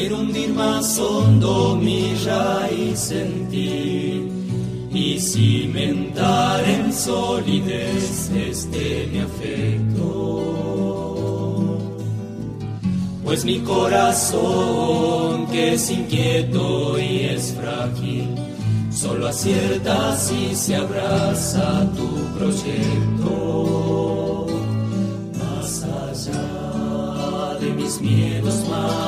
Quiero hundir más hondo mi raíz en ti y cimentar en solidez este mi afecto. Pues mi corazón, que es inquieto y es frágil, solo acierta si se abraza tu proyecto. Más allá de mis miedos, más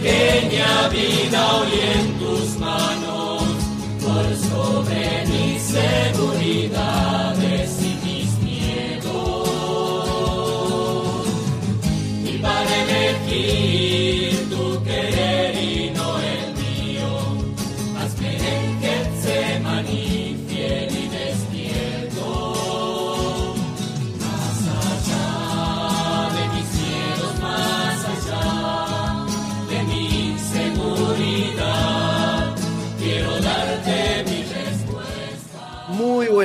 pequeña vida hoy en tus manos, por sobre mis seguridades y mis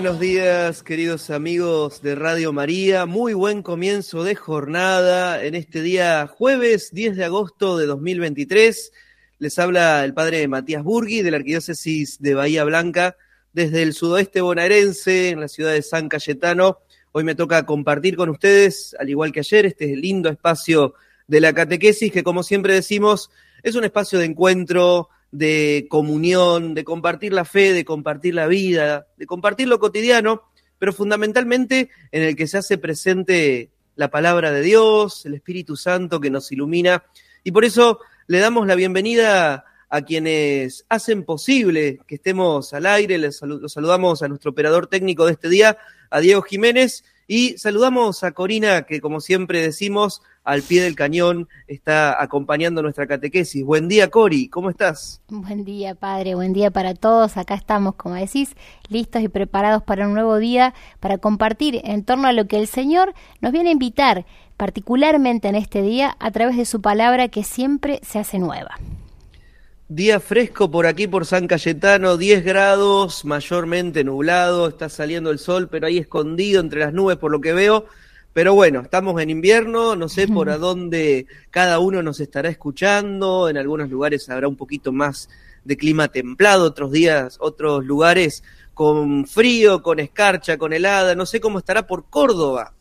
buenos días, queridos amigos de Radio María. Muy buen comienzo de jornada en este día jueves 10 de agosto de 2023. Les habla el padre Matías Burgui de la Arquidiócesis de Bahía Blanca desde el sudoeste bonaerense en la ciudad de San Cayetano. Hoy me toca compartir con ustedes, al igual que ayer, este lindo espacio de la catequesis que, como siempre decimos, es un espacio de encuentro, de comunión, de compartir la fe, de compartir la vida, de compartir lo cotidiano, pero fundamentalmente en el que se hace presente la palabra de Dios, el Espíritu Santo que nos ilumina. Y por eso le damos la bienvenida a quienes hacen posible que estemos al aire. Les saludamos a nuestro operador técnico de este día, a Diego Jiménez, y saludamos a Corina, que como siempre decimos, al pie del cañón está acompañando nuestra catequesis. Buen día, Cori, ¿cómo estás? Buen día, Padre, buen día para todos. Acá estamos, como decís, listos y preparados para un nuevo día, para compartir en torno a lo que el Señor nos viene a invitar, particularmente en este día, a través de su palabra que siempre se hace nueva. Día fresco por aquí, por San Cayetano, 10 grados, mayormente nublado, está saliendo el sol, pero ahí escondido entre las nubes por lo que veo. Pero bueno, estamos en invierno, no sé por a dónde cada uno nos estará escuchando, en algunos lugares habrá un poquito más de clima templado, otros días, otros lugares con frío, con escarcha, con helada, no sé cómo estará por Córdoba.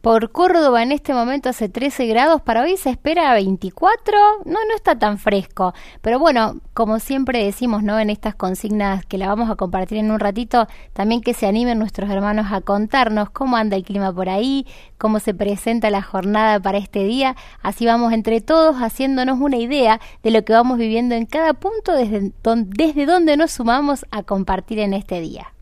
Por Córdoba en este momento hace 13 grados, para hoy se espera 24, no, no está tan fresco, pero bueno, como siempre decimos, ¿no? En estas consignas que la vamos a compartir en un ratito, también que se animen nuestros hermanos a contarnos cómo anda el clima por ahí, cómo se presenta la jornada para este día, así vamos entre todos haciéndonos una idea de lo que vamos viviendo en cada punto desde, desde donde nos sumamos a compartir en este día.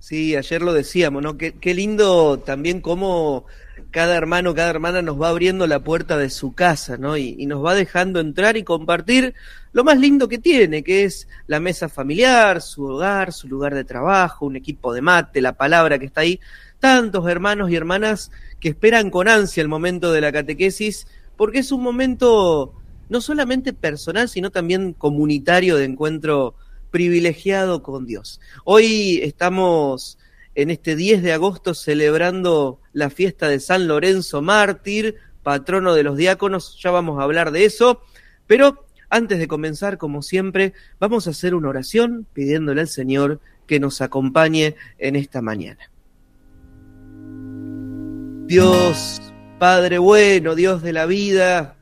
Sí, ayer lo decíamos, ¿no? Qué, qué lindo también cómo cada hermano, cada hermana nos va abriendo la puerta de su casa, ¿no? Y, nos va dejando entrar y compartir lo más lindo que tiene, que es la mesa familiar, su hogar, su lugar de trabajo, un equipo de mate, la palabra que está ahí. Tantos hermanos y hermanas que esperan con ansia el momento de la catequesis, porque es un momento no solamente personal, sino también comunitario de encuentro privilegiado con Dios. Hoy estamos en este 10 de agosto celebrando la fiesta de San Lorenzo Mártir, patrono de los diáconos, ya vamos a hablar de eso, pero antes de comenzar, como siempre, vamos a hacer una oración pidiéndole al Señor que nos acompañe en esta mañana. Dios, Padre bueno, Dios de la vida,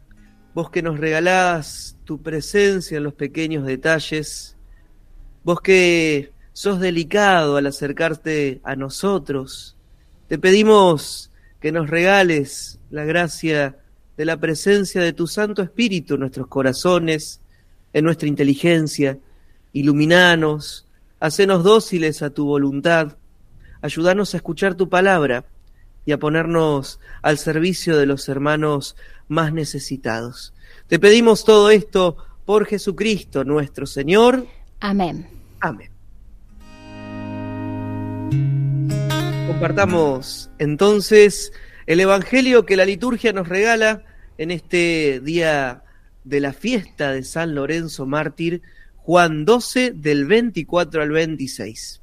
vos que nos regalás tu presencia en los pequeños detalles, vos que sos delicado al acercarte a nosotros. Te pedimos que nos regales la gracia de la presencia de tu Santo Espíritu en nuestros corazones, en nuestra inteligencia. Iluminanos, hacenos dóciles a tu voluntad, ayúdanos a escuchar tu palabra y a ponernos al servicio de los hermanos más necesitados. Te pedimos todo esto por Jesucristo nuestro Señor. Amén. Amén. Compartamos entonces el Evangelio que la liturgia nos regala en este día de la fiesta de San Lorenzo Mártir, Juan 12 del 24 al 26.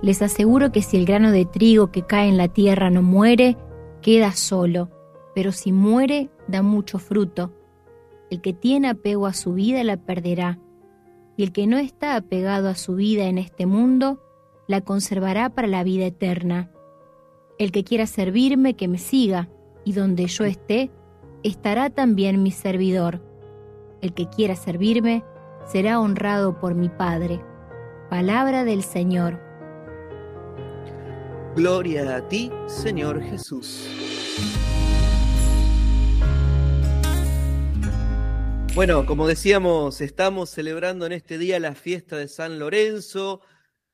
Les aseguro que si el grano de trigo que cae en la tierra no muere, queda solo, pero si muere, da mucho fruto. El que tiene apego a su vida la perderá y el que no está apegado a su vida en este mundo, la conservará para la vida eterna. El que quiera servirme, que me siga, y donde yo esté, estará también mi servidor. El que quiera servirme, será honrado por mi Padre. Palabra del Señor. Gloria a ti, Señor Jesús. Bueno, como decíamos, estamos celebrando en este día la fiesta de San Lorenzo,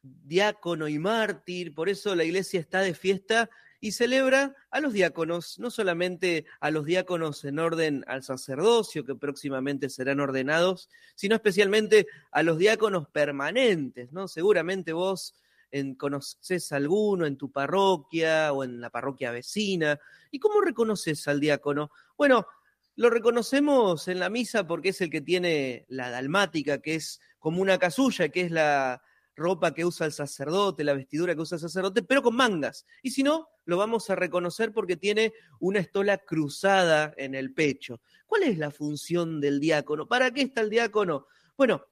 diácono y mártir, por eso la iglesia está de fiesta y celebra a los diáconos, no solamente a los diáconos en orden al sacerdocio, que próximamente serán ordenados, sino especialmente a los diáconos permanentes, ¿no? Seguramente vos en, conoces alguno en tu parroquia o en la parroquia vecina. ¿Y cómo reconoces al diácono? Bueno, lo reconocemos en la misa porque es el que tiene la dalmática, que es como una casulla, que es la ropa que usa el sacerdote, la vestidura que usa el sacerdote, pero con mangas. Y si no, lo vamos a reconocer porque tiene una estola cruzada en el pecho. ¿Cuál es la función del diácono? ¿Para qué está el diácono? Bueno,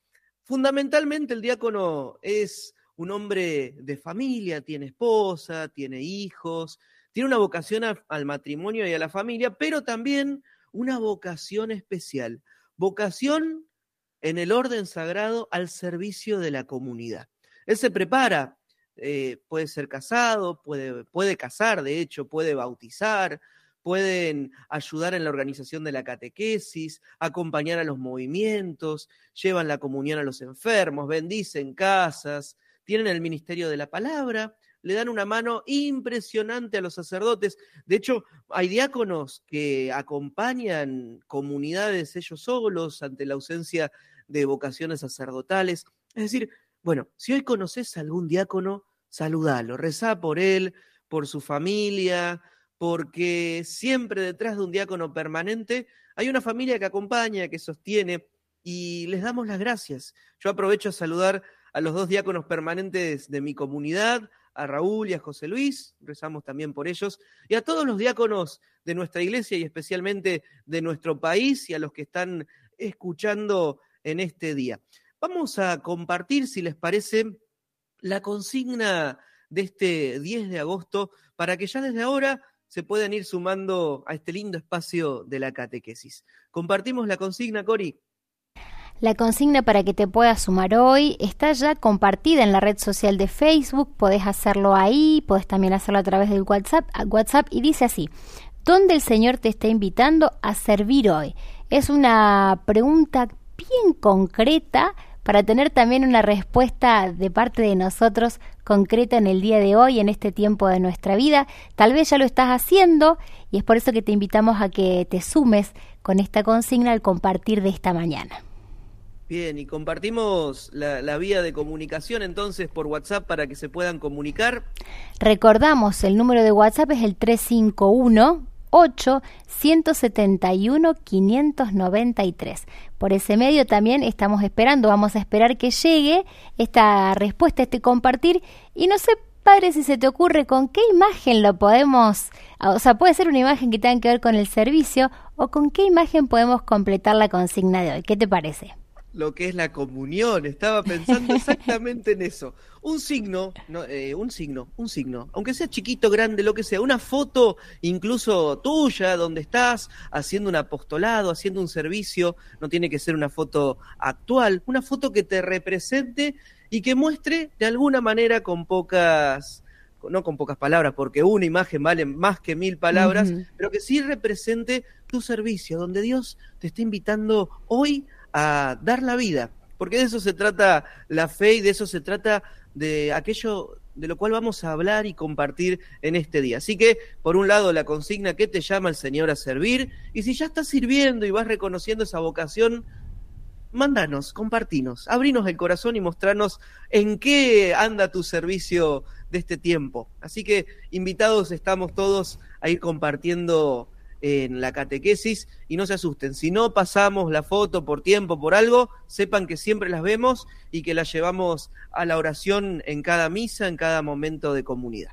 fundamentalmente el diácono es un hombre de familia, tiene esposa, tiene hijos, tiene una vocación al matrimonio y a la familia, pero también una vocación especial, vocación en el orden sagrado al servicio de la comunidad. Él se prepara, eh, puede ser casado, puede, puede casar, de hecho, puede bautizar, pueden ayudar en la organización de la catequesis, acompañar a los movimientos, llevan la comunión a los enfermos, bendicen casas, tienen el ministerio de la palabra le dan una mano impresionante a los sacerdotes. De hecho, hay diáconos que acompañan comunidades ellos solos ante la ausencia de vocaciones sacerdotales. Es decir, bueno, si hoy conoces a algún diácono, saludalo, rezá por él, por su familia, porque siempre detrás de un diácono permanente Hay una familia que acompaña, que sostiene y les damos las gracias. Yo aprovecho a saludar a los dos diáconos permanentes de mi comunidad, a Raúl y a José Luis, rezamos también por ellos, y a todos los diáconos de nuestra iglesia y especialmente de nuestro país y a los que están escuchando en este día. Vamos a compartir, si les parece, la consigna de este 10 de agosto para que ya desde ahora se puedan ir sumando a este lindo espacio de la catequesis. Compartimos la consigna, Cori. La consigna para que te puedas sumar hoy está ya compartida en la red social de Facebook, podés hacerlo ahí, podés también hacerlo a través del WhatsApp, WhatsApp y dice así, ¿dónde el Señor te está invitando a servir hoy? Es una pregunta bien concreta para tener también una respuesta de parte de nosotros concreta en el día de hoy, en este tiempo de nuestra vida. Tal vez ya lo estás haciendo y es por eso que te invitamos a que te sumes con esta consigna al compartir de esta mañana. Bien, y compartimos la, vía de comunicación entonces por WhatsApp para que se puedan comunicar. Recordamos, el número de WhatsApp es el 351 8 171 593. Por ese medio también estamos esperando, vamos a esperar que llegue esta respuesta, este compartir. Y no sé, padre, si se te ocurre con qué imagen lo podemos, o sea, puede ser una imagen que tenga que ver con el servicio o con qué imagen podemos completar la consigna de hoy. ¿Qué te parece? Lo que es la comunión. Estaba pensando exactamente en eso. Un signo, eh, un signo, un signo, aunque sea chiquito, grande, lo que sea, una foto incluso tuya, donde estás haciendo un apostolado, haciendo un servicio, no tiene que ser una foto actual, una foto que te represente y que muestre de alguna manera con pocas no con pocas palabras, porque una imagen vale más que mil palabras, pero que sí represente tu servicio, donde Dios te está invitando hoy a dar la vida, porque de eso se trata la fe y de eso se trata de aquello de lo cual vamos a hablar y compartir en este día. Así que, por un lado, la consigna que te llama el Señor a servir, y si ya estás sirviendo y vas reconociendo esa vocación, mándanos, compartinos, abrinos el corazón y mostrarnos en qué anda tu servicio de este tiempo. Así que invitados estamos todos a ir compartiendo en la catequesis y no se asusten. Si no pasamos la foto por tiempo, por algo, sepan que siempre las vemos y que las llevamos a la oración en cada misa, en cada momento de comunidad.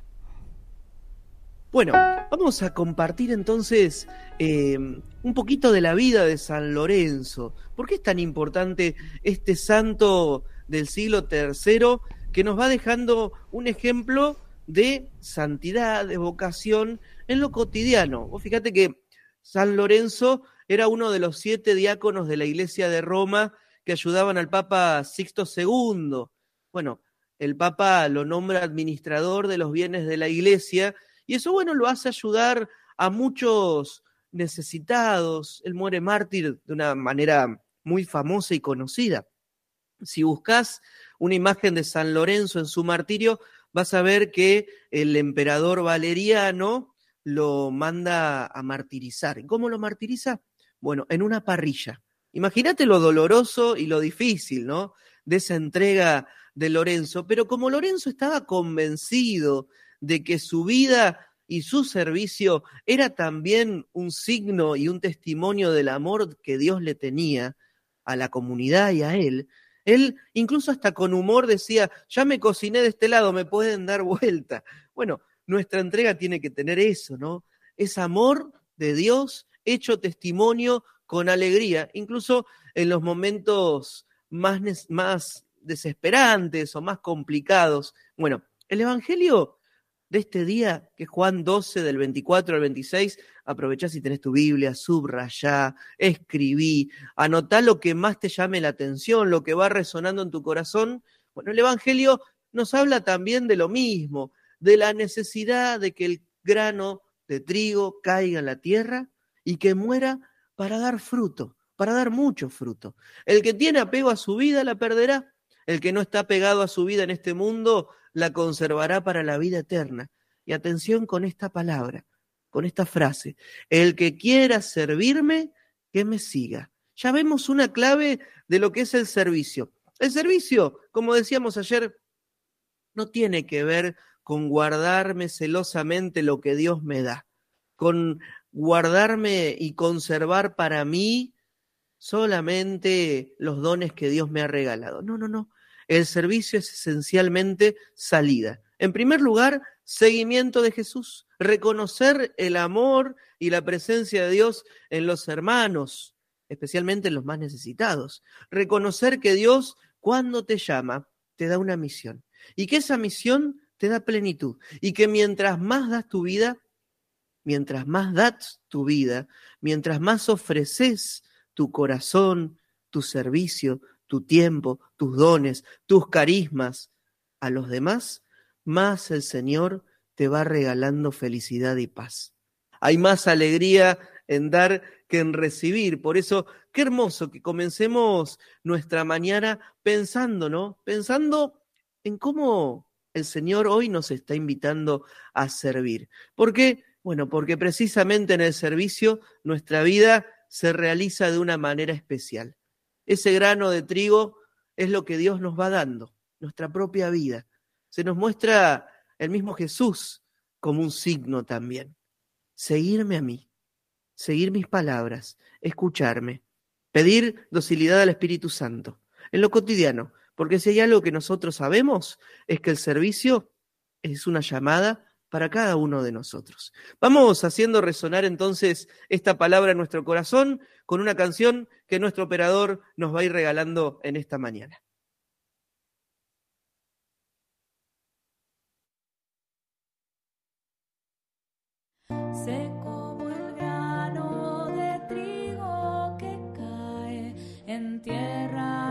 Bueno, vamos a compartir entonces eh, un poquito de la vida de San Lorenzo. ¿Por qué es tan importante este santo del siglo III que nos va dejando un ejemplo de santidad, de vocación en lo cotidiano? Vos fíjate que San Lorenzo era uno de los siete diáconos de la iglesia de Roma que ayudaban al Papa Sixto II. Bueno, el Papa lo nombra administrador de los bienes de la iglesia y eso, bueno, lo hace ayudar a muchos necesitados. Él muere mártir de una manera muy famosa y conocida. Si buscas una imagen de San Lorenzo en su martirio, vas a ver que el emperador Valeriano lo manda a martirizar. cómo lo martiriza? Bueno, en una parrilla. Imagínate lo doloroso y lo difícil, ¿no? De esa entrega de Lorenzo. Pero como Lorenzo estaba convencido de que su vida y su servicio era también un signo y un testimonio del amor que Dios le tenía a la comunidad y a él, él incluso hasta con humor decía, ya me cociné de este lado, me pueden dar vuelta. Bueno, nuestra entrega tiene que tener eso, ¿no? Es amor de Dios hecho testimonio con alegría, incluso en los momentos más, más desesperantes o más complicados. Bueno, el Evangelio de este día, que Juan 12, del 24 al 26, aprovechá si tenés tu Biblia, subrayá, escribí, anotá lo que más te llame la atención, lo que va resonando en tu corazón. Bueno, el Evangelio nos habla también de lo mismo, de la necesidad de que el grano de trigo caiga en la tierra y que muera para dar fruto, para dar mucho fruto. El que tiene apego a su vida la perderá, el que no está pegado a su vida en este mundo la conservará para la vida eterna. Y atención con esta palabra, con esta frase, el que quiera servirme, que me siga. Ya vemos una clave de lo que es el servicio. El servicio, como decíamos ayer, no tiene que ver con guardarme celosamente lo que Dios me da, con guardarme y conservar para mí solamente los dones que Dios me ha regalado. No, no, no. El servicio es esencialmente salida. En primer lugar, seguimiento de Jesús, reconocer el amor y la presencia de Dios en los hermanos, especialmente en los más necesitados. Reconocer que Dios, cuando te llama, te da una misión y que esa misión te da plenitud y que mientras más das tu vida, mientras más das tu vida, mientras más ofreces tu corazón, tu servicio, tu tiempo, tus dones, tus carismas a los demás, más el Señor te va regalando felicidad y paz. Hay más alegría en dar que en recibir. Por eso, qué hermoso que comencemos nuestra mañana pensando, ¿no? Pensando en cómo el Señor hoy nos está invitando a servir. ¿Por qué? Bueno, porque precisamente en el servicio nuestra vida se realiza de una manera especial. Ese grano de trigo es lo que Dios nos va dando, nuestra propia vida. Se nos muestra el mismo Jesús como un signo también. Seguirme a mí, seguir mis palabras, escucharme, pedir docilidad al Espíritu Santo en lo cotidiano, porque si hay algo que nosotros sabemos, es que el servicio es una llamada para cada uno de nosotros. Vamos haciendo resonar entonces esta palabra en nuestro corazón con una canción que nuestro operador nos va a ir regalando en esta mañana. Sé como el grano de trigo que cae en tierra.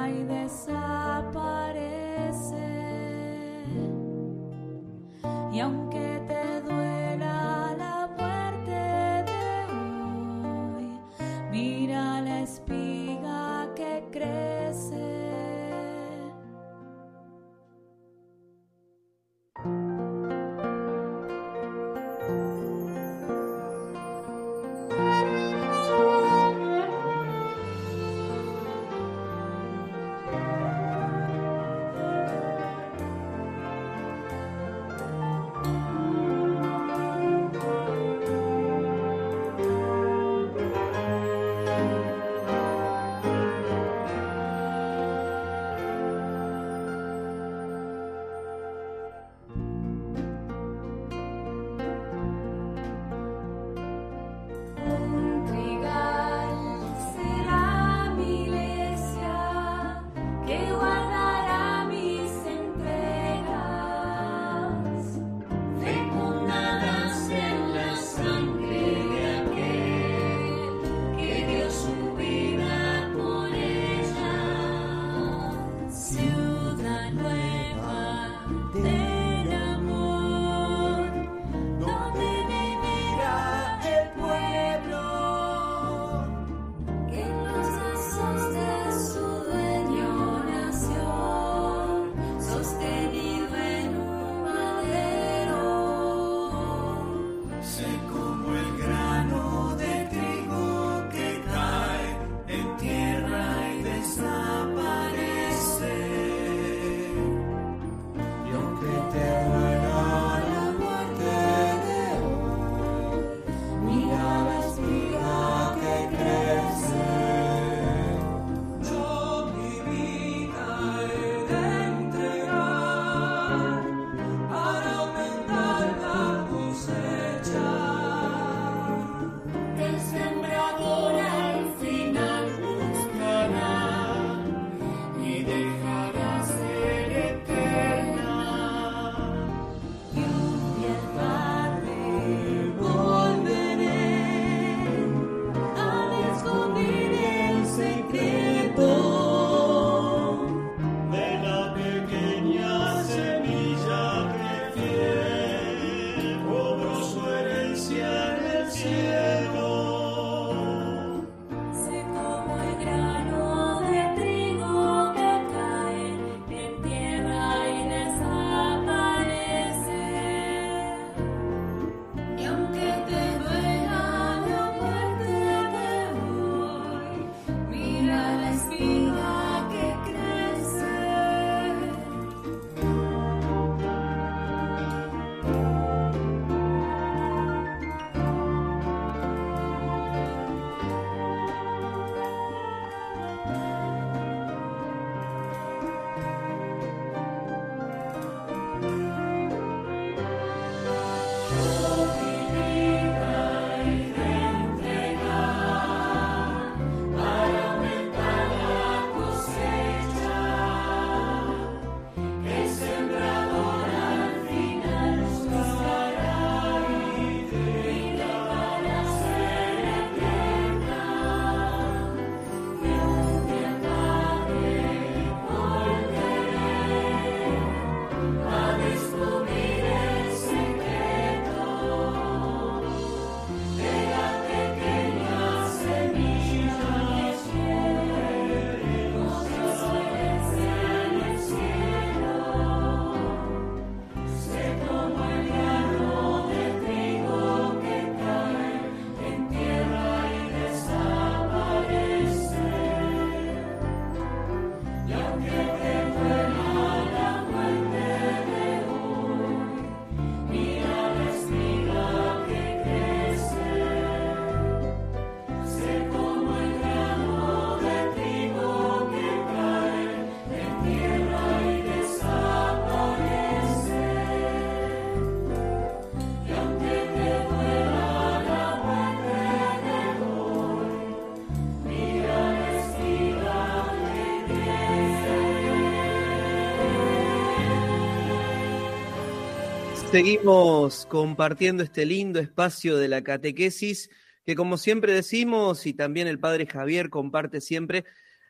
Seguimos compartiendo este lindo espacio de la catequesis que como siempre decimos y también el padre Javier comparte siempre,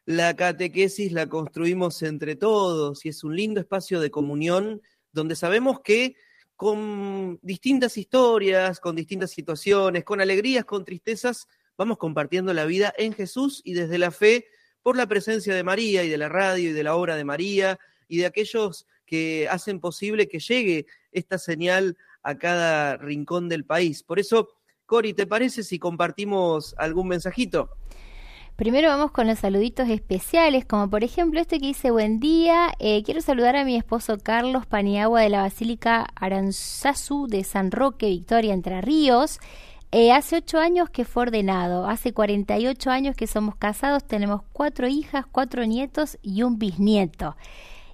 la catequesis la construimos entre todos y es un lindo espacio de comunión donde sabemos que con distintas historias, con distintas situaciones, con alegrías, con tristezas, vamos compartiendo la vida en Jesús y desde la fe por la presencia de María y de la radio y de la obra de María y de aquellos que hacen posible que llegue esta señal a cada rincón del país. Por eso, Cori, ¿te parece si compartimos algún mensajito? Primero vamos con los saluditos especiales, como por ejemplo este que dice buen día, eh, quiero saludar a mi esposo Carlos Paniagua de la Basílica Aranzazu de San Roque, Victoria, Entre Ríos. Eh, hace ocho años que fue ordenado, hace 48 años que somos casados, tenemos cuatro hijas, cuatro nietos y un bisnieto.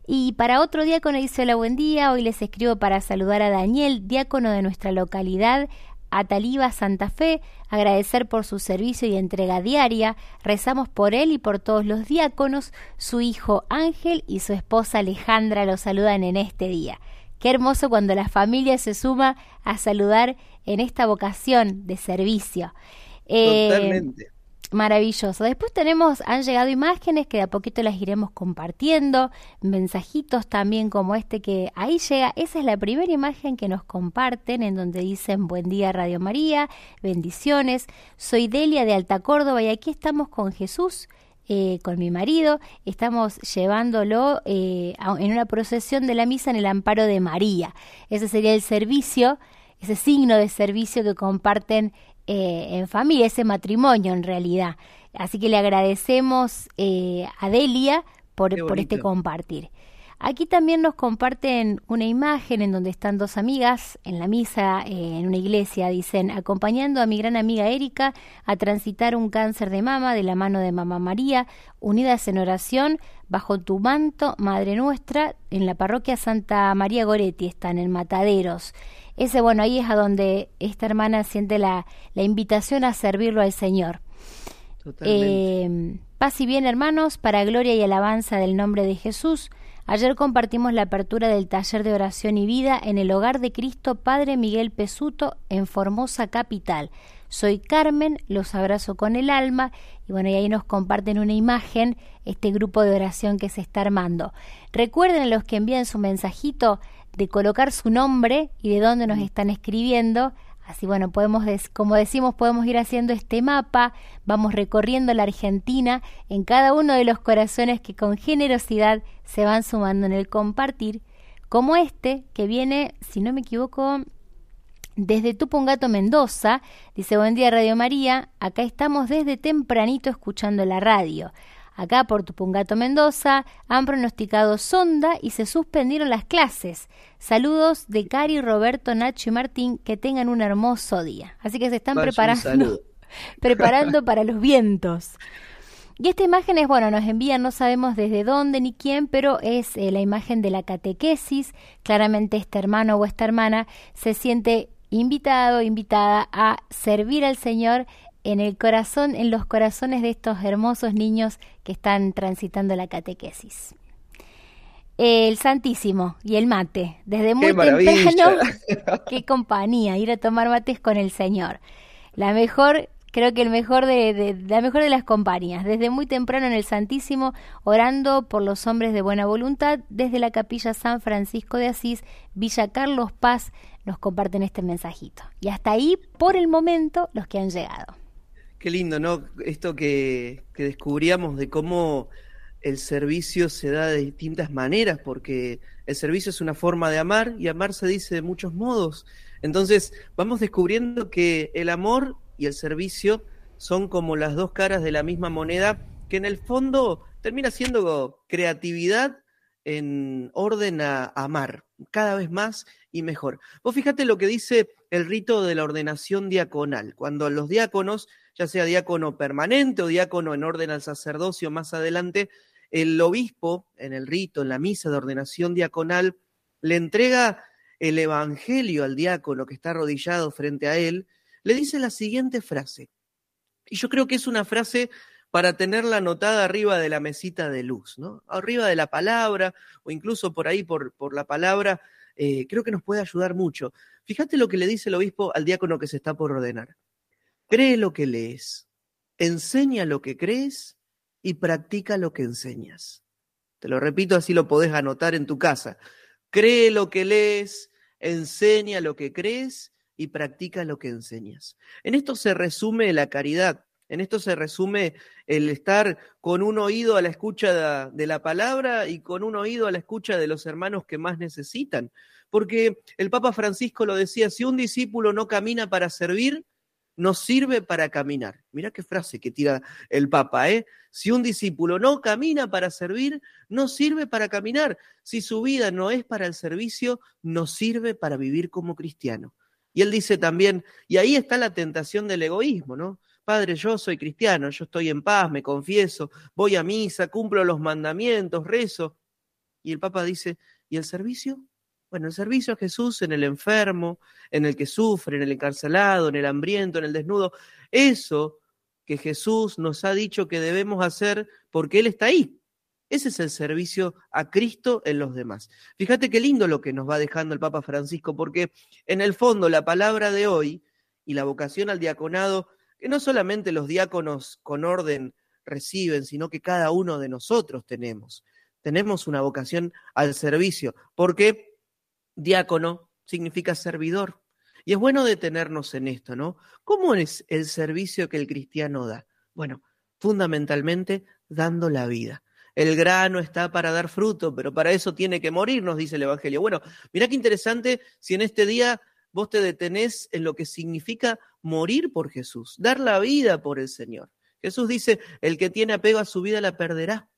Y para otro diácono dice hola buen día, hoy les escribo para saludar a Daniel, diácono de nuestra localidad, a Taliba Santa Fe, agradecer por su servicio y entrega diaria, rezamos por él y por todos los diáconos, su hijo Ángel y su esposa Alejandra lo saludan en este día. Qué hermoso cuando la familia se suma a saludar en esta vocación de servicio. Eh, Totalmente. Maravilloso. Después tenemos, han llegado imágenes que de a poquito las iremos compartiendo, mensajitos también como este que ahí llega. Esa es la primera imagen que nos comparten en donde dicen buen día Radio María, bendiciones. Soy Delia de Alta Córdoba y aquí estamos con Jesús. Eh, con mi marido, estamos llevándolo eh, en una procesión de la misa en el amparo de María. Ese sería el servicio, ese signo de servicio que comparten eh, en familia, ese matrimonio en realidad. Así que le agradecemos eh, a Delia por, por este compartir. Aquí también nos comparten una imagen en donde están dos amigas en la misa eh, en una iglesia, dicen, acompañando a mi gran amiga Erika a transitar un cáncer de mama de la mano de Mamá María, unidas en oración bajo tu manto, Madre Nuestra, en la parroquia Santa María Goretti, están en Mataderos. Ese, bueno, ahí es a donde esta hermana siente la, la invitación a servirlo al Señor. Eh, paz y bien, hermanos, para gloria y alabanza del nombre de Jesús. Ayer compartimos la apertura del taller de oración y vida en el hogar de Cristo Padre Miguel Pesuto en Formosa Capital. Soy Carmen, los abrazo con el alma y bueno, y ahí nos comparten una imagen, este grupo de oración que se está armando. Recuerden a los que envían su mensajito de colocar su nombre y de dónde nos están escribiendo. Así bueno, podemos, como decimos, podemos ir haciendo este mapa, vamos recorriendo la Argentina en cada uno de los corazones que con generosidad se van sumando en el compartir, como este que viene, si no me equivoco, desde Tupungato, Mendoza. Dice, buen día Radio María, acá estamos desde tempranito escuchando la radio. Acá por Tupungato Mendoza han pronosticado sonda y se suspendieron las clases. Saludos de Cari, Roberto, Nacho y Martín, que tengan un hermoso día. Así que se están preparando, preparando para los vientos. Y esta imagen es, bueno, nos envían, no sabemos desde dónde ni quién, pero es eh, la imagen de la catequesis. Claramente este hermano o esta hermana se siente invitado, invitada a servir al Señor en el corazón, en los corazones de estos hermosos niños que están transitando la catequesis. El Santísimo y el mate, desde muy temprano, qué compañía, ir a tomar mates con el Señor. La mejor, creo que el mejor de, la mejor de las compañías, desde muy temprano en el Santísimo, orando por los hombres de buena voluntad, desde la capilla San Francisco de Asís, Villa Carlos Paz, nos comparten este mensajito. Y hasta ahí, por el momento, los que han llegado. Qué lindo, ¿no? Esto que, que, descubríamos de cómo el servicio se da de distintas maneras, porque el servicio es una forma de amar y amar se dice de muchos modos. Entonces vamos descubriendo que el amor y el servicio son como las dos caras de la misma moneda, que en el fondo termina siendo creatividad en orden a amar cada vez más y mejor. Vos fíjate lo que dice el rito de la ordenación diaconal, cuando los diáconos ya sea diácono permanente o diácono en orden al sacerdocio más adelante, el obispo, en el rito, en la misa de ordenación diaconal, le entrega el evangelio al diácono que está arrodillado frente a él, le dice la siguiente frase. Y yo creo que es una frase para tenerla anotada arriba de la mesita de luz, ¿no? Arriba de la palabra o incluso por ahí por, la palabra eh, creo que nos puede ayudar mucho. Fíjate lo que le dice el obispo al diácono que se está por ordenar. Cree lo que lees, enseña lo que crees y practica lo que enseñas. Te lo repito, así lo podés anotar en tu casa. Cree lo que lees, enseña lo que crees y practica lo que enseñas. En esto se resume la caridad, en esto se resume el estar con un oído a la escucha de la palabra y con un oído a la escucha de los hermanos que más necesitan. Porque el Papa Francisco lo decía, si un discípulo no camina para servir, no sirve para caminar. Mira qué frase que tira el Papa, ¿eh? Si un discípulo no camina para servir, no sirve para caminar. Si su vida no es para el servicio, no sirve para vivir como cristiano. Y él dice también, y ahí está la tentación del egoísmo, ¿no? Padre, yo soy cristiano, yo estoy en paz, me confieso, voy a misa, cumplo los mandamientos, rezo. Y el Papa dice, ¿y el servicio? Bueno, el servicio a Jesús en el enfermo, en el que sufre, en el encarcelado, en el hambriento, en el desnudo, eso que Jesús nos ha dicho que debemos hacer porque Él está ahí. Ese es el servicio a Cristo en los demás. Fíjate qué lindo lo que nos va dejando el Papa Francisco, porque en el fondo la palabra de hoy y la vocación al diaconado, que no solamente los diáconos con orden reciben, sino que cada uno de nosotros tenemos. Tenemos una vocación al servicio, porque Diácono significa servidor. Y es bueno detenernos en esto, ¿no? ¿Cómo es el servicio que el cristiano da? Bueno, fundamentalmente dando la vida. El grano está para dar fruto, pero para eso tiene que morir, nos dice el Evangelio. Bueno, mira qué interesante si en este día vos te detenés en lo que significa morir por Jesús, dar la vida por el Señor. Jesús dice, el que tiene apego a su vida la perderá,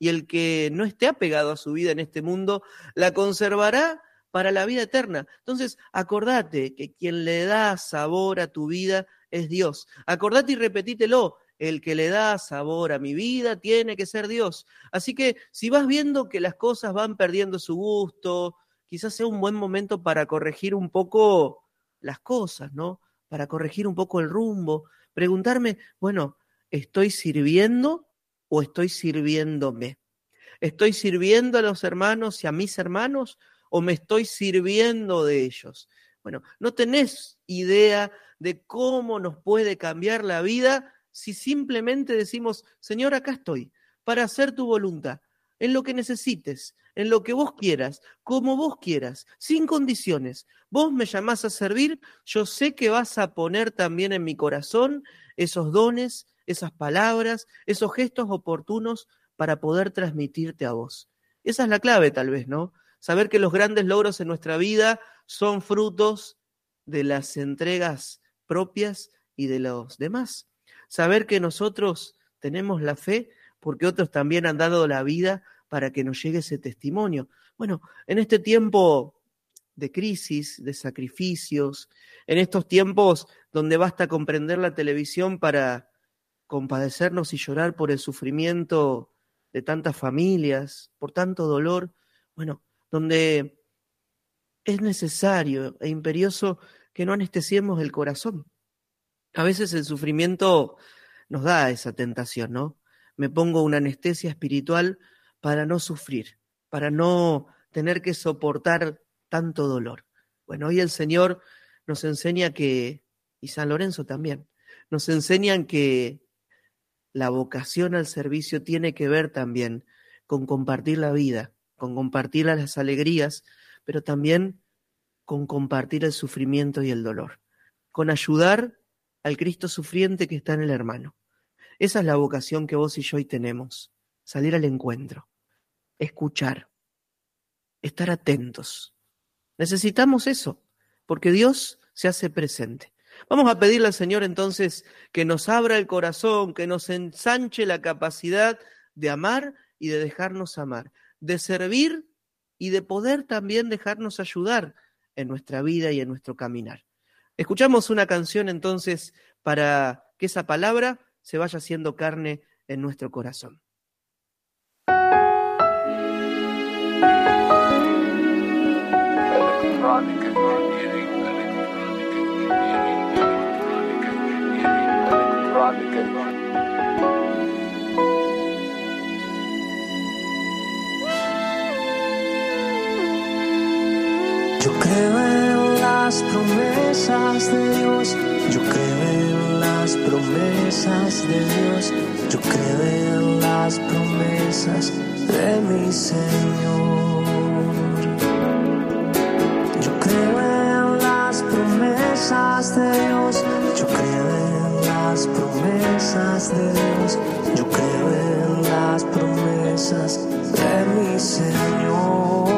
y el que no esté apegado a su vida en este mundo la conservará para la vida eterna. Entonces, acordate que quien le da sabor a tu vida es Dios. Acordate y repetítelo. El que le da sabor a mi vida tiene que ser Dios. Así que si vas viendo que las cosas van perdiendo su gusto, quizás sea un buen momento para corregir un poco las cosas, ¿no? Para corregir un poco el rumbo. Preguntarme, bueno, ¿estoy sirviendo o estoy sirviéndome? ¿Estoy sirviendo a los hermanos y a mis hermanos o me estoy sirviendo de ellos? Bueno, no tenés idea de cómo nos puede cambiar la vida si simplemente decimos, Señor, acá estoy, para hacer tu voluntad, en lo que necesites, en lo que vos quieras, como vos quieras, sin condiciones. Vos me llamás a servir, yo sé que vas a poner también en mi corazón esos dones, esas palabras, esos gestos oportunos para poder transmitirte a vos. Esa es la clave tal vez, ¿no? Saber que los grandes logros en nuestra vida son frutos de las entregas propias y de los demás. Saber que nosotros tenemos la fe porque otros también han dado la vida para que nos llegue ese testimonio. Bueno, en este tiempo de crisis, de sacrificios, en estos tiempos donde basta comprender la televisión para compadecernos y llorar por el sufrimiento de tantas familias, por tanto dolor, bueno, donde es necesario e imperioso que no anestesiemos el corazón. A veces el sufrimiento nos da esa tentación, ¿no? Me pongo una anestesia espiritual para no sufrir, para no tener que soportar tanto dolor. Bueno, hoy el Señor nos enseña que, y San Lorenzo también, nos enseñan que la vocación al servicio tiene que ver también con compartir la vida, con compartir las alegrías, pero también con compartir el sufrimiento y el dolor, con ayudar al Cristo sufriente que está en el hermano. Esa es la vocación que vos y yo hoy tenemos, salir al encuentro, escuchar, estar atentos. Necesitamos eso, porque Dios se hace presente. Vamos a pedirle al Señor entonces que nos abra el corazón, que nos ensanche la capacidad de amar y de dejarnos amar de servir y de poder también dejarnos ayudar en nuestra vida y en nuestro caminar. Escuchamos una canción entonces para que esa palabra se vaya haciendo carne en nuestro corazón. De Dios, yo creo en las promesas de Dios, yo creo en las promesas de mi Señor. Yo creo en las promesas de Dios, yo creo en las promesas de Dios, yo creo en las promesas de mi Señor.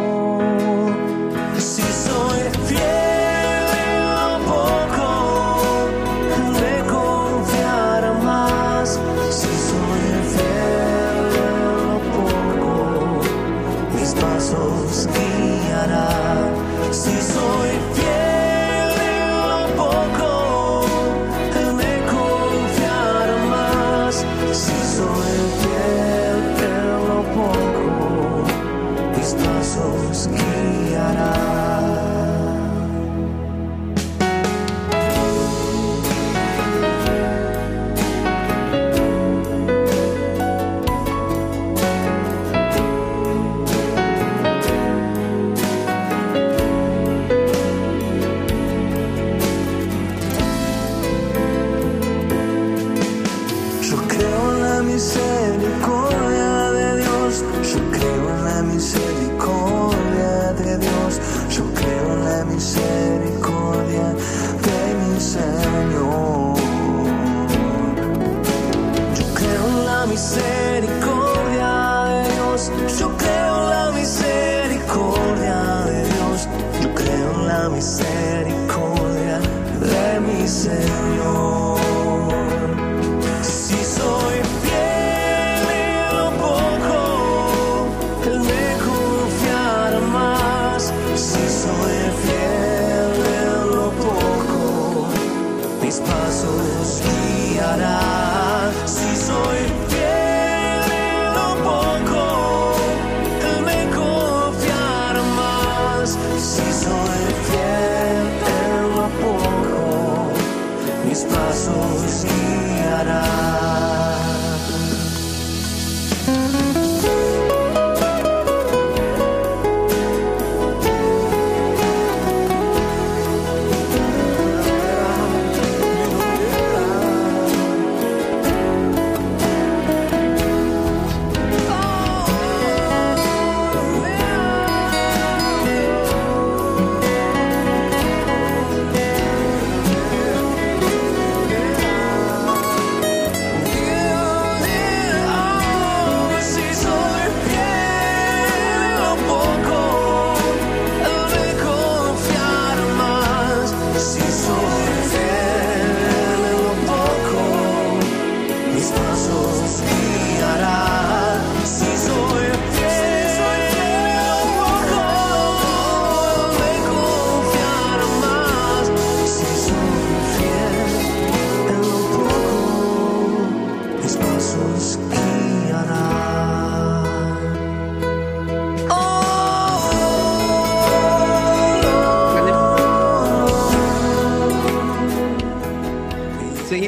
Misericordia de mi Señor.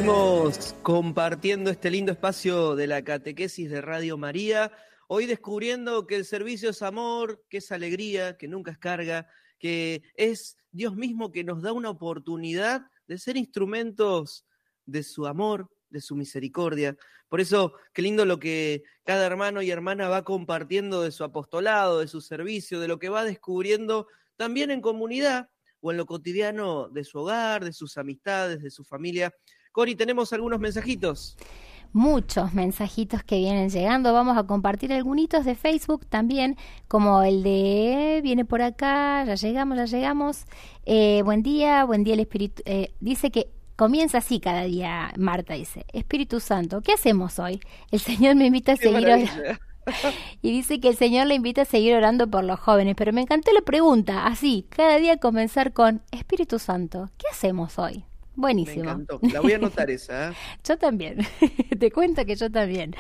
Seguimos compartiendo este lindo espacio de la catequesis de Radio María. Hoy descubriendo que el servicio es amor, que es alegría, que nunca es carga, que es Dios mismo que nos da una oportunidad de ser instrumentos de su amor, de su misericordia. Por eso, qué lindo lo que cada hermano y hermana va compartiendo de su apostolado, de su servicio, de lo que va descubriendo también en comunidad o en lo cotidiano de su hogar, de sus amistades, de su familia. Cori, tenemos algunos mensajitos. muchos mensajitos que vienen llegando. Vamos a compartir algunos de Facebook también, como el de viene por acá, ya llegamos, ya llegamos. Eh, buen día, buen día el Espíritu. eh, dice que comienza así cada día, Marta dice, Espíritu Santo, ¿qué hacemos hoy? El Señor me invita a Qué seguir orando. Y dice que el Señor le invita a seguir orando por los jóvenes, pero me encantó la pregunta, así, cada día comenzar con Espíritu Santo, ¿qué hacemos hoy? Me Buenísimo. encantó. La voy a anotar esa. ¿eh? Yo también, te cuento que yo también.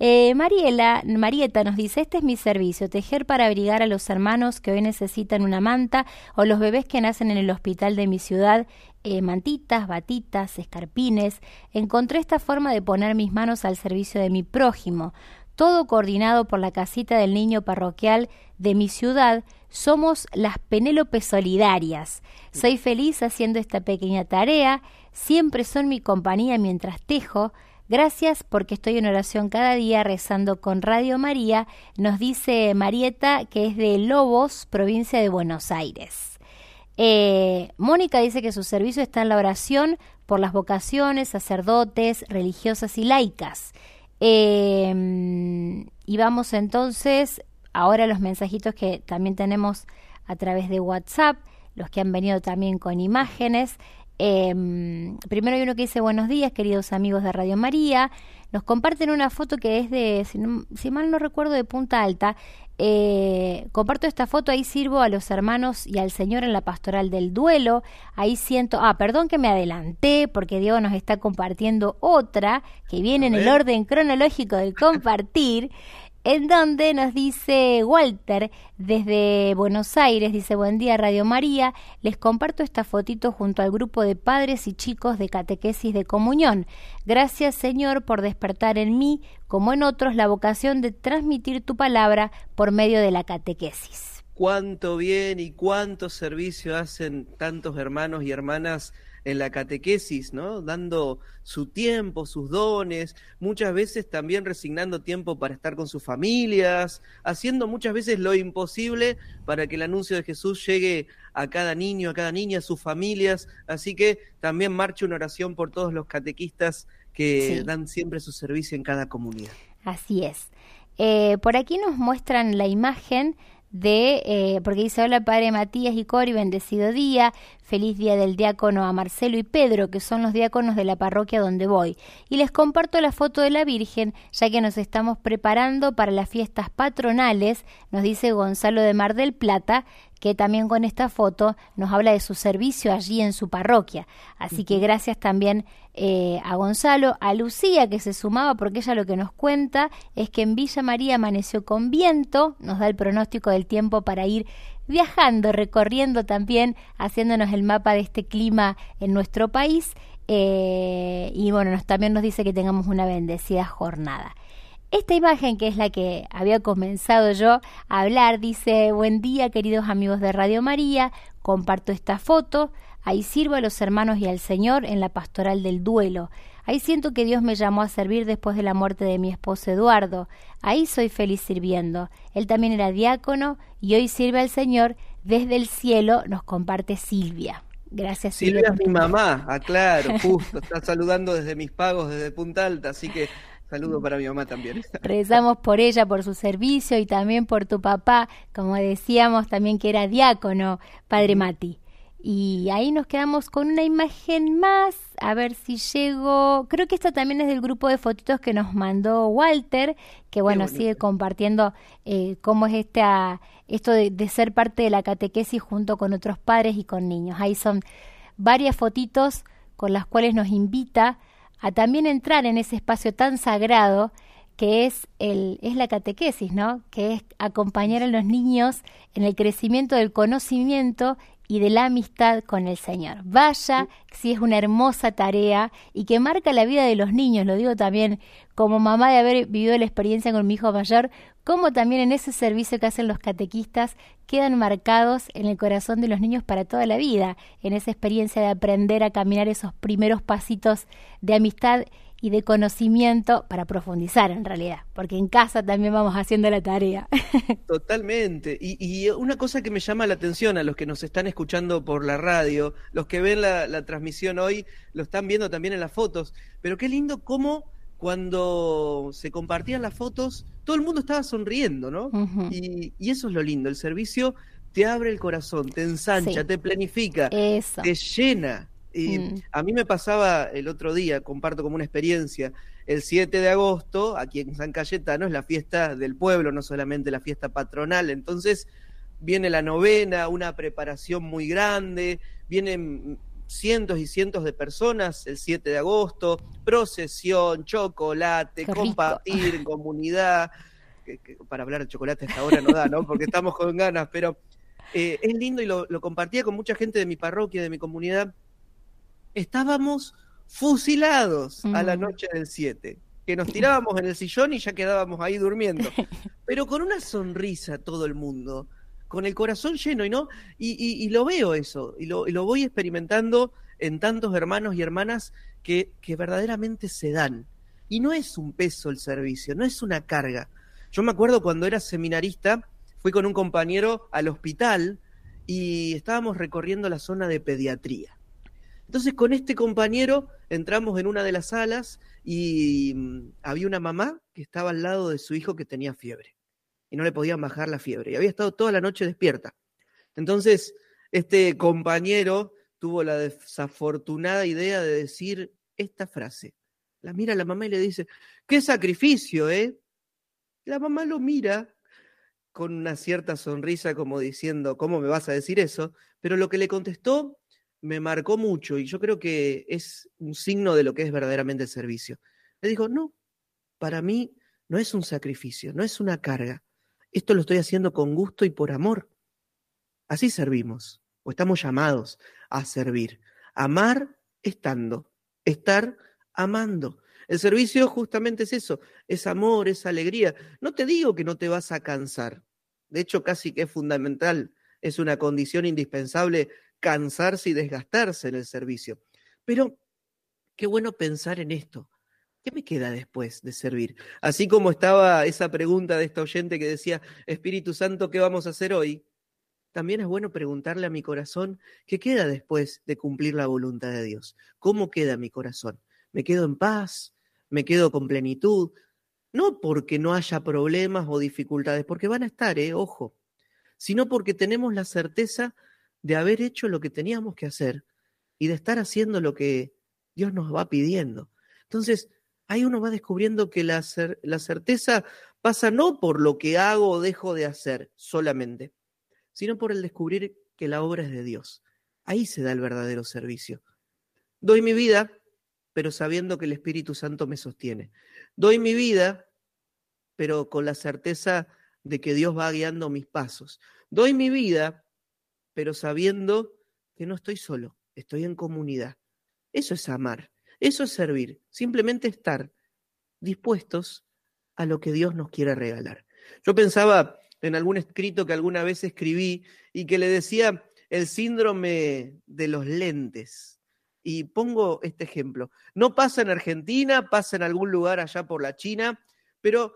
Eh, Mariela, Marieta nos dice, este es mi servicio, tejer para abrigar a los hermanos que hoy necesitan una manta o los bebés que nacen en el hospital de mi ciudad, eh, mantitas, batitas, escarpines. Encontré esta forma de poner mis manos al servicio de mi prójimo. Todo coordinado por la casita del niño parroquial de mi ciudad, somos las Penélope Solidarias. Soy feliz haciendo esta pequeña tarea, siempre son mi compañía mientras tejo. Gracias porque estoy en oración cada día rezando con Radio María, nos dice Marieta, que es de Lobos, provincia de Buenos Aires. Eh, Mónica dice que su servicio está en la oración por las vocaciones, sacerdotes, religiosas y laicas. Eh, y vamos entonces ahora los mensajitos que también tenemos a través de WhatsApp, los que han venido también con imágenes. Em, primero hay uno que dice buenos días, queridos amigos de Radio María. Nos comparten una foto que es de, si, mal no recuerdo, de Punta Alta. Eh, comparto esta foto, ahí sirvo a los hermanos y al Señor en la pastoral del duelo. Ahí siento, ah, perdón que me adelanté porque Diego nos está compartiendo otra que viene en el orden cronológico del compartir en donde nos dice Walter desde Buenos Aires, dice buen día Radio María, les comparto esta fotito junto al grupo de padres y chicos de catequesis de comunión. Gracias Señor por despertar en mí, como en otros, la vocación de transmitir tu palabra por medio de la catequesis. Cuánto bien y cuánto servicio hacen tantos hermanos y hermanas en la catequesis, ¿no? Dando su tiempo, sus dones, muchas veces también resignando tiempo para estar con sus familias, haciendo muchas veces lo imposible para que el anuncio de Jesús llegue a cada niño, a cada niña, a sus familias. Así que también marcha una oración por todos los catequistas que dan siempre su servicio en cada comunidad. Así es. Eh, por aquí nos muestran la imagen de, eh, porque dice, hola Padre Matías y Cori, bendecido día, feliz día del diácono a Marcelo y Pedro, que son los diáconos de la parroquia donde voy. Y les comparto la foto de la Virgen, ya que nos estamos preparando para las fiestas patronales, nos dice Gonzalo de Mar del Plata, que también con esta foto nos habla de su servicio allí en su parroquia. Así que gracias también eh, a Gonzalo, a Lucía que se sumaba porque ella lo que nos cuenta es que en Villa María amaneció con viento, nos da el pronóstico del tiempo para ir viajando, recorriendo también, haciéndonos el mapa de este clima en nuestro país. Eh, y bueno, nos, también nos dice que tengamos una bendecida jornada. Esta imagen, que es la que había comenzado yo a hablar, dice, buen día queridos amigos de Radio María, comparto esta foto, ahí sirvo a los hermanos y al Señor en la pastoral del duelo. Ahí siento que Dios me llamó a servir después de la muerte de mi esposo Eduardo. Ahí soy feliz sirviendo. Él también era diácono y hoy sirve al Señor. Desde el cielo nos comparte Silvia. Gracias, Silvia. Silvia es mi mamá, aclaro, justo. Está saludando desde mis pagos, desde Punta Alta, así que Saludo para mi mamá también. Rezamos por ella, por su servicio y también por tu papá, como decíamos también que era diácono, Padre Mati. Y ahí nos quedamos con una imagen más, a ver si llego. Creo que esta también es del grupo de fotitos que nos mandó Walter, que bueno, sigue compartiendo eh, cómo es esta, esto de, de ser parte de la catequesis junto con otros padres y con niños. Ahí son varias fotitos con las cuales nos invita a también entrar en ese espacio tan sagrado que es, el, es la catequesis, ¿no? Que es acompañar a los niños en el crecimiento del conocimiento y de la amistad con el Señor. Vaya, si es una hermosa tarea y que marca la vida de los niños, lo digo también como mamá de haber vivido la experiencia con mi hijo mayor, como también en ese servicio que hacen los catequistas quedan marcados en el corazón de los niños para toda la vida, en esa experiencia de aprender a caminar esos primeros pasitos de amistad y de conocimiento para profundizar en realidad, porque en casa también vamos haciendo la tarea. Totalmente. Y, una cosa que me llama la atención a los que nos están escuchando por la radio, los que ven la, la transmisión hoy, lo están viendo también en las fotos, pero qué lindo cómo cuando se compartían las fotos, todo el mundo estaba sonriendo, ¿no? y, eso es lo lindo, el servicio te abre el corazón, te ensancha, te planifica, te llena. Y mm. a mí me pasaba el otro día, comparto como una experiencia, el 7 de agosto, aquí en San Cayetano, es la fiesta del pueblo, no solamente la fiesta patronal, entonces viene la novena, una preparación muy grande, vienen cientos y cientos de personas el 7 de agosto, procesión, chocolate, compartir en comunidad. para hablar de chocolate hasta ahora no da, ¿no? Porque estamos con ganas, pero eh, es lindo y lo, compartía con mucha gente de mi parroquia, de mi comunidad. Estábamos fusilados a la noche del 7. que nos tirábamos en el sillón y ya quedábamos ahí durmiendo. Pero con una sonrisa todo el mundo, con el corazón lleno, y no, y, y, lo veo eso, y lo, y lo, voy experimentando en tantos hermanos y hermanas que, que verdaderamente se dan. Y no es un peso el servicio, no es una carga. Yo me acuerdo cuando era seminarista, fui con un compañero al hospital y estábamos recorriendo la zona de pediatría. Entonces con este compañero entramos en una de las salas y mm, había una mamá que estaba al lado de su hijo que tenía fiebre y no le podían bajar la fiebre y había estado toda la noche despierta. Entonces este compañero tuvo la desafortunada idea de decir esta frase. La mira la mamá y le dice, qué sacrificio, ¿eh? La mamá lo mira con una cierta sonrisa como diciendo, ¿cómo me vas a decir eso? Pero lo que le contestó me marcó mucho y yo creo que es un signo de lo que es verdaderamente el servicio. Le dijo, no, para mí no es un sacrificio, no es una carga. Esto lo estoy haciendo con gusto y por amor. Así servimos, o estamos llamados a servir. Amar estando, estar amando. El servicio justamente es eso, es amor, es alegría. No te digo que no te vas a cansar. De hecho, casi que es fundamental, es una condición indispensable cansarse y desgastarse en el servicio. Pero qué bueno pensar en esto. ¿Qué me queda después de servir? Así como estaba esa pregunta de esta oyente que decía, Espíritu Santo, ¿qué vamos a hacer hoy? También es bueno preguntarle a mi corazón, ¿qué queda después de cumplir la voluntad de Dios? ¿Cómo queda mi corazón? ¿Me quedo en paz? ¿Me quedo con plenitud? No porque no haya problemas o dificultades, porque van a estar, eh, ojo, sino porque tenemos la certeza de haber hecho lo que teníamos que hacer y de estar haciendo lo que Dios nos va pidiendo. Entonces, ahí uno va descubriendo que la, la certeza pasa no por lo que hago o dejo de hacer solamente, sino por el descubrir que la obra es de Dios. Ahí se da el verdadero servicio. Doy mi vida, pero sabiendo que el Espíritu Santo me sostiene. Doy mi vida, pero con la certeza de que Dios va guiando mis pasos. Doy mi vida, pero sabiendo que no estoy solo, estoy en comunidad. Eso es amar, eso es servir, simplemente estar dispuestos a lo que Dios nos quiere regalar. Yo pensaba en algún escrito que alguna vez escribí y que le decía el síndrome de los lentes. Y pongo este ejemplo. No pasa en Argentina, pasa en algún lugar allá por la China, pero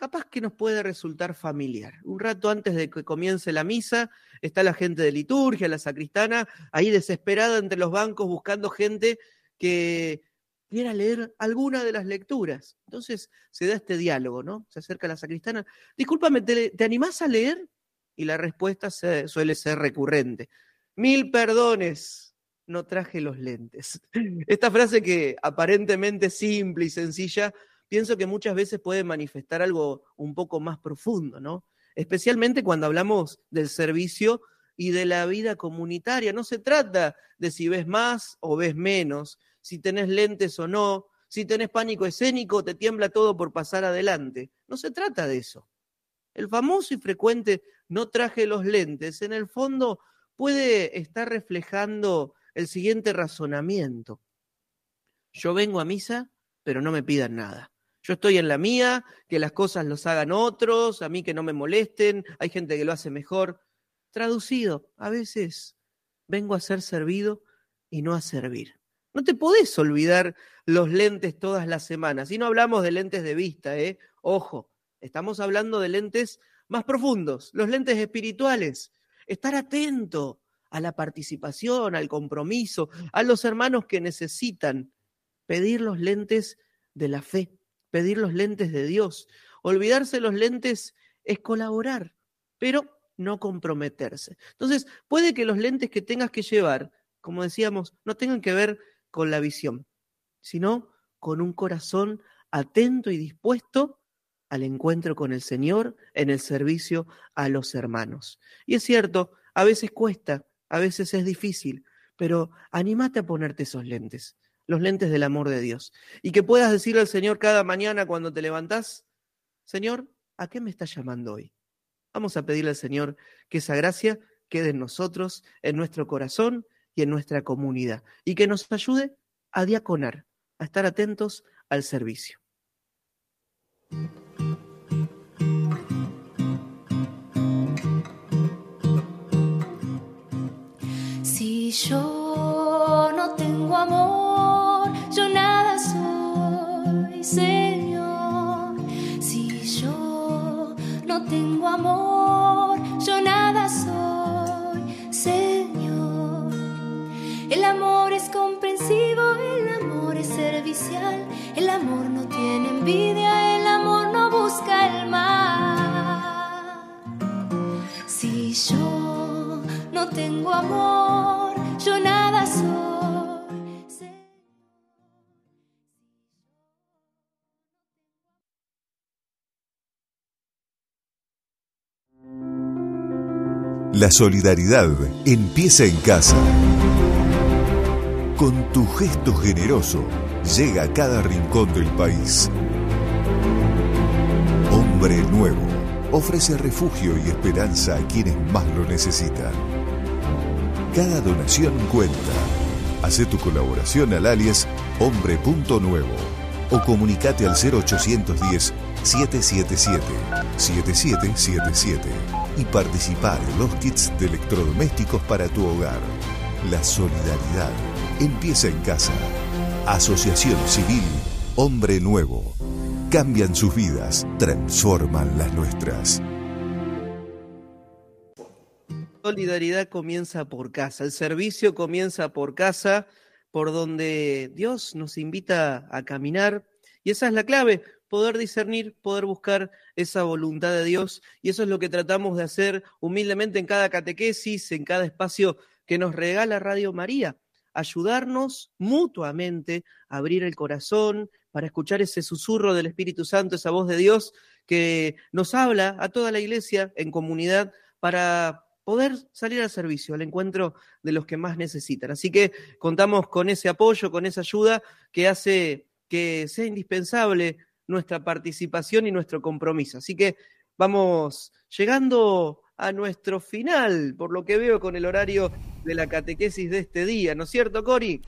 capaz que nos puede resultar familiar. Un rato antes de que comience la misa, está la gente de liturgia, la sacristana, ahí desesperada entre los bancos buscando gente que quiera leer alguna de las lecturas. Entonces se da este diálogo, ¿no? Se acerca la sacristana, discúlpame, ¿te, animás a leer? Y la respuesta suele ser recurrente. Mil perdones, no traje los lentes. Esta frase que aparentemente simple y sencilla pienso que muchas veces puede manifestar algo un poco más profundo, ¿no? Especialmente cuando hablamos del servicio y de la vida comunitaria. No se trata de si ves más o ves menos, si tenés lentes o no, si tenés pánico escénico, te tiembla todo por pasar adelante. No se trata de eso. El famoso y frecuente no traje los lentes, en el fondo puede estar reflejando el siguiente razonamiento. Yo vengo a misa, pero no me pidan nada. Yo estoy en la mía, que las cosas los hagan otros, a mí que no me molesten, hay gente que lo hace mejor. Traducido, a veces vengo a ser servido y no a servir. No te podés olvidar los lentes todas las semanas. Y no hablamos de lentes de vista, ¿eh? Ojo, estamos hablando de lentes más profundos, los lentes espirituales. Estar atento a la participación, al compromiso, a los hermanos que necesitan pedir los lentes de la fe pedir los lentes de Dios. Olvidarse los lentes es colaborar, pero no comprometerse. Entonces, puede que los lentes que tengas que llevar, como decíamos, no tengan que ver con la visión, sino con un corazón atento y dispuesto al encuentro con el Señor en el servicio a los hermanos. Y es cierto, a veces cuesta, a veces es difícil, pero anímate a ponerte esos lentes los lentes del amor de Dios. Y que puedas decirle al Señor cada mañana cuando te levantás, Señor, ¿a qué me estás llamando hoy? Vamos a pedirle al Señor que esa gracia quede en nosotros, en nuestro corazón y en nuestra comunidad, y que nos ayude a diaconar, a estar atentos al servicio. Si yo no tengo amor, Señor. Si yo no tengo amor, La solidaridad empieza en casa. Con tu gesto generoso llega a cada rincón del país. Hombre Nuevo ofrece refugio y esperanza a quienes más lo necesitan. Cada donación cuenta. Hace tu colaboración al alias hombre.nuevo o comunicate al 0810 777 7777 y participa de los kits de electrodomésticos para tu hogar. La solidaridad empieza en casa. Asociación Civil Hombre Nuevo. Cambian sus vidas, transforman las nuestras. Solidaridad comienza por casa, el servicio comienza por casa, por donde Dios nos invita a caminar. Y esa es la clave, poder discernir, poder buscar esa voluntad de Dios. Y eso es lo que tratamos de hacer humildemente en cada catequesis, en cada espacio que nos regala Radio María. Ayudarnos mutuamente a abrir el corazón para escuchar ese susurro del Espíritu Santo, esa voz de Dios que nos habla a toda la iglesia en comunidad para poder salir al servicio, al encuentro de los que más necesitan. Así que contamos con ese apoyo, con esa ayuda que hace que sea indispensable nuestra participación y nuestro compromiso. Así que vamos llegando a nuestro final, por lo que veo con el horario de la catequesis de este día, ¿no es cierto, Cori?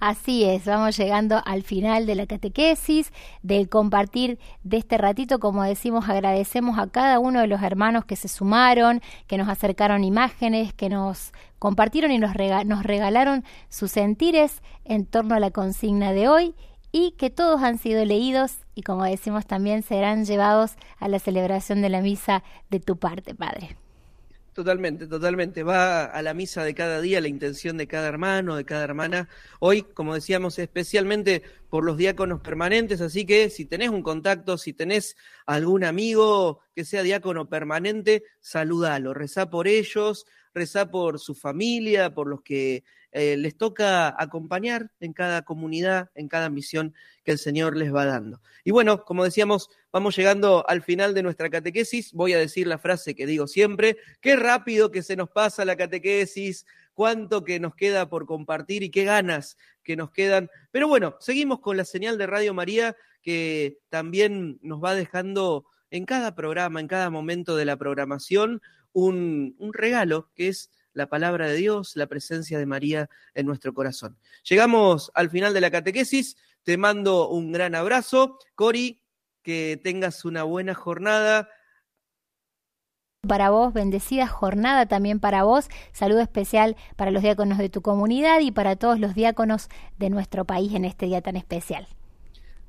Así es, vamos llegando al final de la catequesis, del compartir de este ratito. Como decimos, agradecemos a cada uno de los hermanos que se sumaron, que nos acercaron imágenes, que nos compartieron y nos, nos regalaron sus sentires en torno a la consigna de hoy y que todos han sido leídos y como decimos también serán llevados a la celebración de la misa de tu parte, Padre. Totalmente, totalmente. Va a la misa de cada día la intención de cada hermano, de cada hermana. Hoy, como decíamos, especialmente por los diáconos permanentes, así que si tenés un contacto, si tenés algún amigo que sea diácono permanente, saludalo, rezá por ellos, rezá por su familia, por los que eh, les toca acompañar en cada comunidad, en cada misión que el Señor les va dando. Y bueno, como decíamos, vamos llegando al final de nuestra catequesis. Voy a decir la frase que digo siempre, qué rápido que se nos pasa la catequesis, cuánto que nos queda por compartir y qué ganas que nos quedan. Pero bueno, seguimos con la señal de Radio María que también nos va dejando en cada programa, en cada momento de la programación, un, un regalo que es la palabra de Dios, la presencia de María en nuestro corazón. Llegamos al final de la catequesis, te mando un gran abrazo. Cori, que tengas una buena jornada. para vos, bendecida jornada también para vos, saludo especial para los diáconos de tu comunidad y para todos los diáconos de nuestro país en este día tan especial.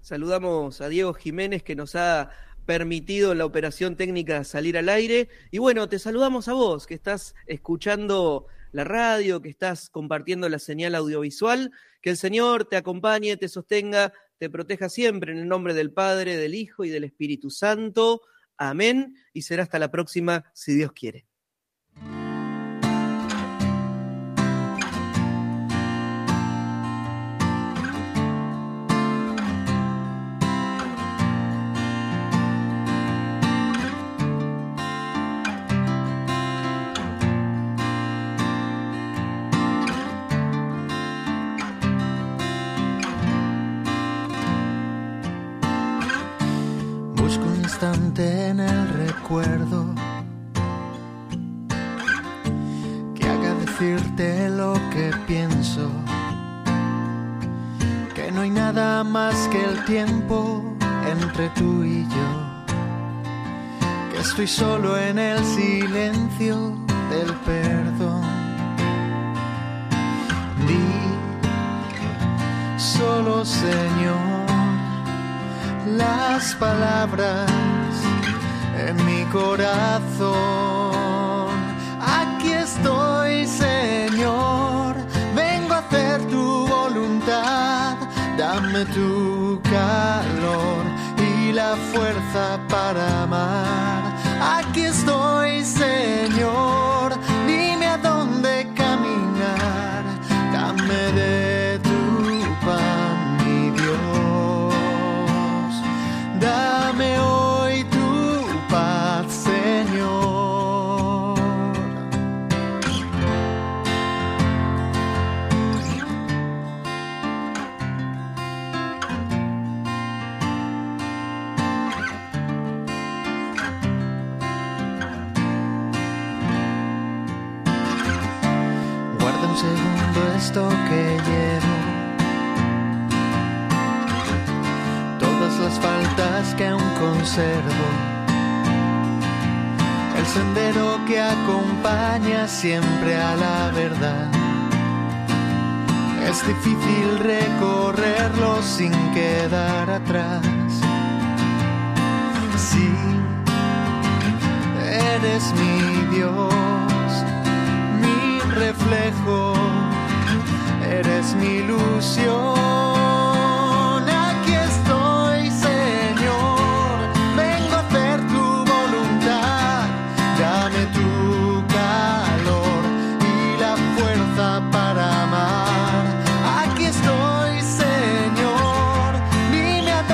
Saludamos a Diego Jiménez que nos ha permitido la operación técnica salir al aire. Y bueno, te saludamos a vos que estás escuchando la radio, que estás compartiendo la señal audiovisual. Que el Señor te acompañe, te sostenga, te proteja siempre en el nombre del Padre, del Hijo y del Espíritu Santo. Amén. Y será hasta la próxima, si Dios quiere. En el recuerdo que haga decirte lo que pienso. Que no hay nada más que el tiempo, entre tú y yo. Que estoy solo en el silencio del perdón. Di solo Señor las palabras en mi corazón. Aquí estoy, Señor, vengo a hacer tu voluntad. Dame tu calor y la fuerza para amar. Faltas que aún conservo. El sendero que acompaña siempre a la verdad. Es difícil recorrerlo sin quedar atrás. Sí, eres mi Dios mi reflejo, eres mi ilusión.